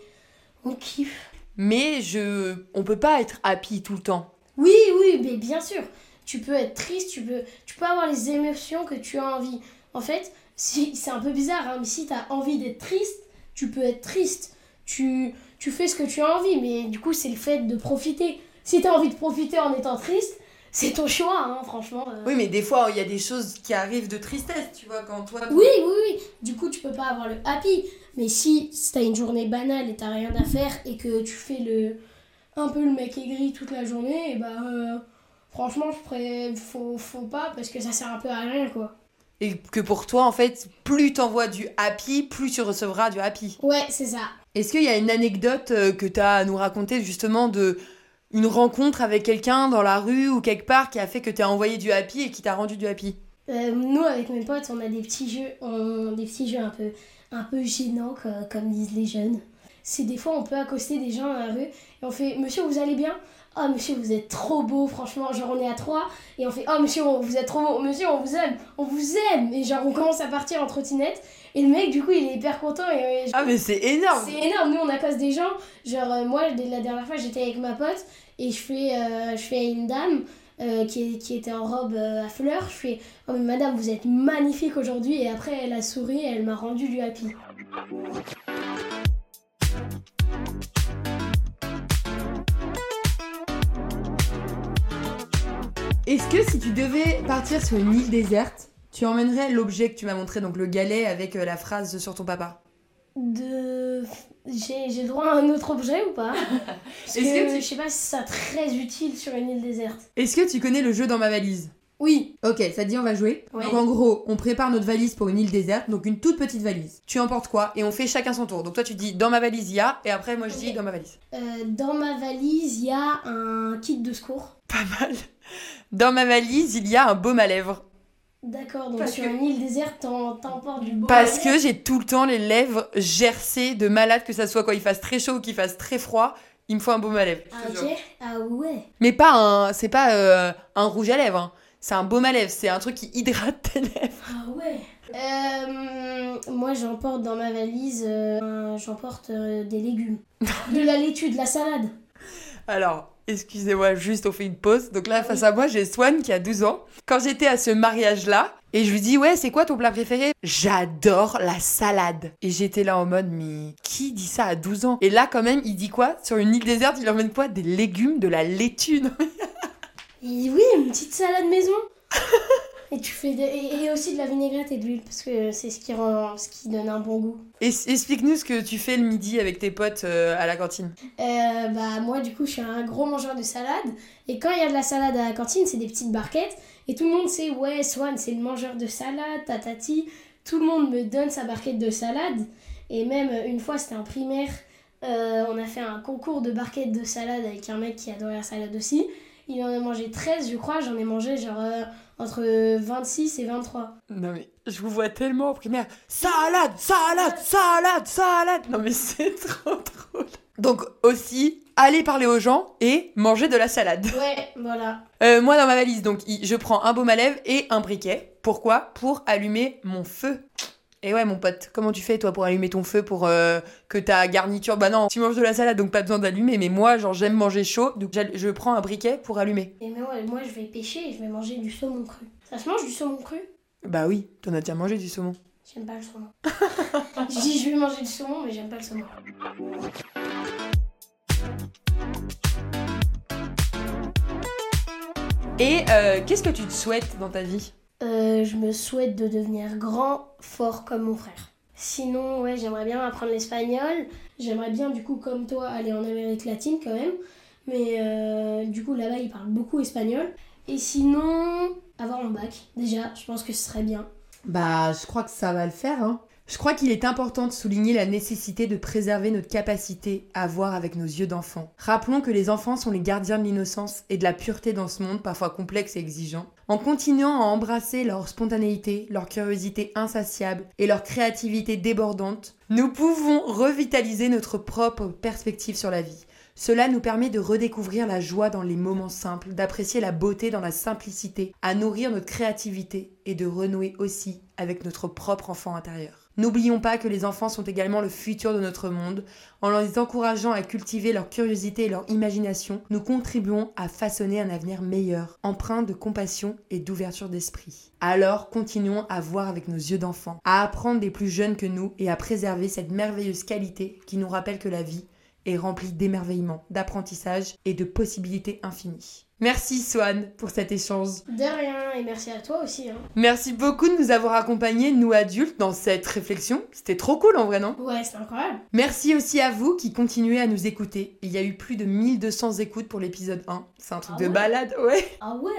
on kiffe. Mais je, on peut pas être happy tout le temps. Oui, oui, mais bien sûr. Tu peux être triste, tu peux, tu peux avoir les émotions que tu as envie. En fait, si, c'est un peu bizarre, hein, mais si tu as envie d'être triste, tu peux être triste. Tu, tu fais ce que tu as envie, mais du coup, c'est le fait de profiter. Si tu as envie de profiter en étant triste, c'est ton choix, hein, franchement. euh. Oui, mais des fois, il y a des choses qui arrivent de tristesse, tu vois, quand toi... Oui, oui, oui. Du coup, tu peux pas avoir le happy. Mais si t'as une journée banale et t'as rien à faire et que tu fais le un peu le mec aigri toute la journée, et bah euh, franchement, je pourrais faut, faut pas parce que ça sert un peu à rien quoi. Et que pour toi, en fait, plus t'envoies du happy, plus tu recevras du happy. Ouais, c'est ça. Est-ce qu'il y a une anecdote euh, que tu as à nous raconter justement de une rencontre avec quelqu'un dans la rue ou quelque part qui a fait que t'as envoyé du happy et qui t'a rendu du happy? Euh, nous, avec mes potes, on a des petits jeux, on- des petits jeux un peu, un peu gênants, co- comme, disent les jeunes. C'est des fois, on peut accoster des gens dans la rue et on fait Monsieur, vous allez bien? Oh, monsieur, vous êtes trop beau, franchement. Genre, on est à trois et on fait Oh, monsieur, on- vous êtes trop beau. Monsieur, on vous aime, on vous aime. Et genre, on commence à partir en trottinette. Et le mec, du coup, il est hyper content. Et, et- Ah, mais c'est énorme c'est énorme, nous on accoste des gens. Genre, euh, moi, dès la dernière fois, j'étais avec ma pote et je fais, euh, je fais une dame euh, qui, qui était en robe euh, à fleurs. Je fais Oh, mais madame, vous êtes magnifique aujourd'hui. Et après, elle a souri et elle m'a rendu du happy. Est-ce que si tu devais partir sur une île déserte, tu emmènerais l'objet que tu m'as montré, donc le galet avec euh, la phrase sur ton papa? De. J'ai droit à un autre objet ou pas? Parce que, Est-ce que tu- je sais pas si c'est très utile sur une île déserte. Est-ce que tu connais le jeu dans ma valise? Oui, Ok, ça te dit on va jouer? Ouais. Donc en gros, on prépare notre valise pour une île déserte, donc une toute petite valise. Tu emportes quoi? Et on fait chacun son tour. Donc toi tu dis dans ma valise il y a, et après moi je dis dans ma valise. euh, dans ma valise, il y a un kit de secours. Pas mal. Dans ma valise il y a un baume à lèvres. D'accord, donc Parce sur que- une île déserte, t'en- t'emportes du beau. Parce que j'ai tout le temps les lèvres gercées de malade, que ça soit quand il fasse très chaud ou qu'il fasse très froid. Il me faut un baume à lèvres. Ah, ok. Ah ouais. Mais pas un, c'est pas euh, un rouge à lèvres. hein. C'est un baume à lèvres. C'est un truc qui hydrate tes lèvres. Ah ouais. Euh, moi, j'emporte dans ma valise, euh, j'emporte euh, des légumes. De la laitue, de la salade. Alors, excusez-moi, juste on fait une pause. Donc là, face à moi, j'ai Swan qui a 12 ans. Quand j'étais à ce mariage-là, et je lui dis, ouais, c'est quoi ton plat préféré? J'adore la salade. Et j'étais là en mode, mais qui dit ça à 12 ans? Et là, quand même, il dit quoi? Sur une île déserte, il emmène quoi? Des légumes, de la laitue. non? Et oui, une petite salade maison. et tu fais et, et aussi de la vinaigrette et de l'huile parce que c'est ce qui rend, ce qui donne un bon goût. Et Explique-nous ce que tu fais le midi avec tes potes euh, à la cantine. Euh, bah moi du coup je suis un gros mangeur de salade. Et quand il y a de la salade à la cantine c'est des petites barquettes. Et tout le monde sait ouais Swan c'est le mangeur de salade tatati. Tout le monde me donne sa barquette de salade. Et même euh, une fois c'était en primaire euh, on a fait un concours de barquettes de salade avec un mec qui adorait la salade aussi. Il en a mangé 13 je crois. J'en ai mangé genre entre 26 et 23 Non mais je vous vois tellement en primaire. Salade, salade, salade, salade. Non mais c'est trop drôle. Donc aussi, aller parler aux gens et manger de la salade. ouais voilà Euh, moi dans ma valise, donc je prends un baume à lèvres et un briquet. Pourquoi? Pour allumer mon feu. Et ouais mon pote, comment tu fais toi pour allumer ton feu pour euh, que ta garniture... Bah non, tu manges de la salade donc pas besoin d'allumer, mais moi genre j'aime manger chaud, donc je prends un briquet pour allumer. et mais ouais, moi je vais pêcher et je vais manger du saumon cru ça se mange du saumon cru? Bah oui, t'en as déjà mangé du saumon. J'aime pas le saumon. je dis je vais manger du saumon, mais j'aime pas le saumon. Et euh, qu'est-ce que tu te souhaites dans ta vie? Euh, je me souhaite de devenir grand, fort comme mon frère. Sinon, ouais, j'aimerais bien apprendre l'espagnol. J'aimerais bien, du coup, comme toi, aller en Amérique latine quand même. Mais euh, du coup, là-bas, ils parlent beaucoup espagnol. Et sinon, avoir mon bac. Déjà, je pense que ce serait bien. Bah, je crois que ça va le faire. Hein. Je crois qu'il est important de souligner la nécessité de préserver notre capacité à voir avec nos yeux d'enfant. Rappelons que les enfants sont les gardiens de l'innocence et de la pureté dans ce monde parfois complexe et exigeant. En continuant à embrasser leur spontanéité, leur curiosité insatiable et leur créativité débordante, nous pouvons revitaliser notre propre perspective sur la vie. Cela nous permet de redécouvrir la joie dans les moments simples, d'apprécier la beauté dans la simplicité, à nourrir notre créativité et de renouer aussi avec notre propre enfant intérieur. N'oublions pas que les enfants sont également le futur de notre monde. En les encourageant à cultiver leur curiosité et leur imagination, nous contribuons à façonner un avenir meilleur, empreint de compassion et d'ouverture d'esprit. Alors continuons à voir avec nos yeux d'enfant, à apprendre des plus jeunes que nous et à préserver cette merveilleuse qualité qui nous rappelle que la vie est remplie d'émerveillement, d'apprentissage et de possibilités infinies. Merci Swan pour cet échange. De rien, et merci à toi aussi. Hein. Merci beaucoup de nous avoir accompagnés, nous adultes, dans cette réflexion. C'était trop cool en vrai, non? Ouais, c'est incroyable. Merci aussi à vous qui continuez à nous écouter. Il y a eu plus de 1200 écoutes pour l'épisode 1. C'est un truc Ah de ouais? balade, ouais. Ah ouais?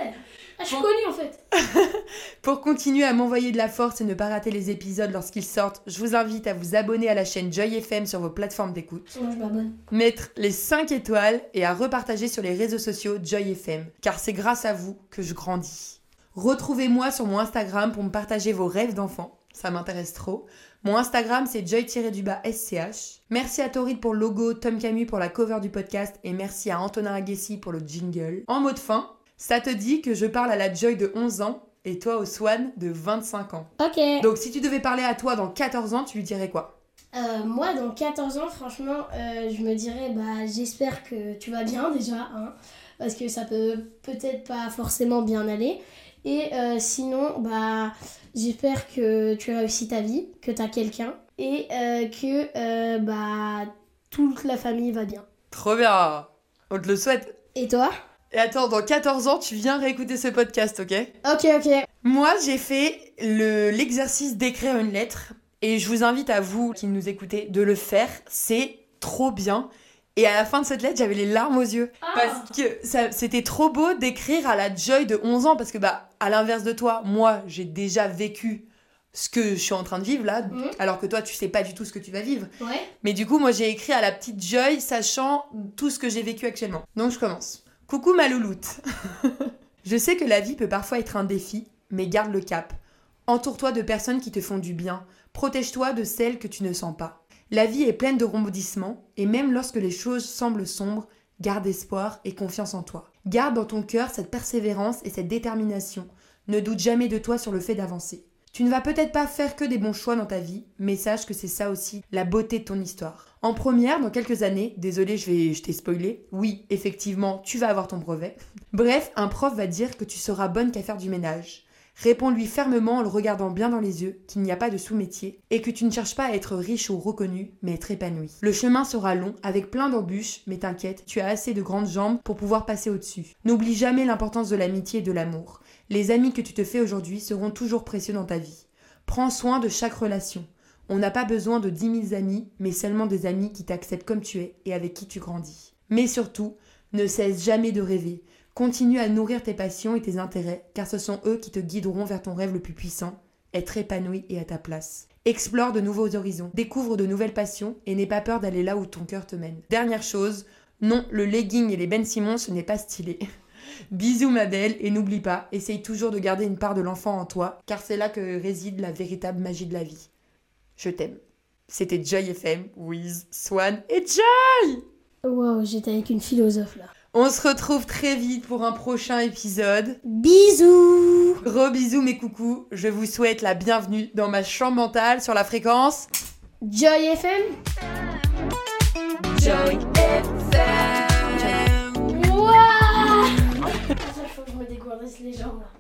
Ah, je suis Bon. connue en fait. Pour continuer à m'envoyer de la force et ne pas rater les épisodes lorsqu'ils sortent, je vous invite à vous abonner à la chaîne Joy FM sur vos plateformes d'écoute, je m'abonne. mettre les 5 étoiles et à repartager sur les réseaux sociaux Joy FM, car c'est grâce à vous que je grandis. Retrouvez-moi sur mon Instagram pour me partager vos rêves d'enfant, ça m'intéresse trop. Mon Instagram c'est joy-sch. Merci à Torrid pour le logo, Tom Camus pour la cover du podcast et merci à Antonin Agassi pour le jingle. En mot de fin, ça te dit que je parle à la Joy de 11 ans et toi au Swan de 25 ans. Ok. Donc si tu devais parler à toi dans 14 ans, tu lui dirais quoi? Euh, moi, dans 14 ans, franchement, euh, je me dirais, bah, j'espère que tu vas bien déjà, hein, parce que ça peut peut-être pas forcément bien aller. Et euh, sinon, bah, j'espère que tu réussis ta vie, que tu as quelqu'un et que bah, toute la famille va bien. Trop bien On te le souhaite Et toi? Et attends, dans 14 ans, tu viens réécouter ce podcast, ok? Ok, ok. Moi, j'ai fait le- l'exercice d'écrire une lettre et je vous invite à vous qui nous écoutez de le faire. C'est trop bien. Et à la fin de cette lettre, j'avais les larmes aux yeux. Parce que c'était trop beau d'écrire à la Joy de 11 ans. Parce que, bah, à l'inverse de toi, moi, j'ai déjà vécu ce que je suis en train de vivre là. Mhm. Alors que toi, tu sais pas du tout ce que tu vas vivre. Ouais. Mais du coup, moi, j'ai écrit à la petite Joy, sachant tout ce que j'ai vécu actuellement. Donc, je commence. Coucou ma louloute. je sais que la vie peut parfois être un défi, mais garde le cap. Entoure-toi de personnes qui te font du bien. Protège-toi de celles que tu ne sens pas. La vie est pleine de rebondissements, et même lorsque les choses semblent sombres, garde espoir et confiance en toi. Garde dans ton cœur cette persévérance et cette détermination. Ne doute jamais de toi sur le fait d'avancer. Tu ne vas peut-être pas faire que des bons choix dans ta vie, mais sache que c'est ça aussi la beauté de ton histoire. En première, dans quelques années, désolé, je vais, je t'ai spoilé. Oui, effectivement, tu vas avoir ton brevet. Bref, un prof va dire que tu seras bonne qu'à faire du ménage. Réponds-lui fermement en le regardant bien dans les yeux qu'il n'y a pas de sous-métier et que tu ne cherches pas à être riche ou reconnu, mais être épanoui. Le chemin sera long, avec plein d'embûches, mais t'inquiète, tu as assez de grandes jambes pour pouvoir passer au-dessus. N'oublie jamais l'importance de l'amitié et de l'amour. Les amis que tu te fais aujourd'hui seront toujours précieux dans ta vie. Prends soin de chaque relation. On n'a pas besoin de 10 000 amis, mais seulement des amis qui t'acceptent comme tu es et avec qui tu grandis. Mais surtout, ne cesse jamais de rêver. Continue à nourrir tes passions et tes intérêts, car ce sont eux qui te guideront vers ton rêve le plus puissant, être épanoui et à ta place. Explore de nouveaux horizons, découvre de nouvelles passions et n'aie pas peur d'aller là où ton cœur te mène. Dernière chose, non, le legging et les Ben Simon, ce n'est pas stylé. Bisous ma belle et n'oublie pas, essaye toujours de garder une part de l'enfant en toi, car c'est là que réside la véritable magie de la vie. Je t'aime. C'était Joy FM, Wiz, Swan et Joy Wow, j'étais avec une philosophe là. On se retrouve très vite pour un prochain épisode. Bisous Gros bisous mes coucous, je vous souhaite la bienvenue dans ma chambre mentale sur la fréquence Joy FM Joy FM. Wouah Ça, faut que je me dégourdisse les jambes là.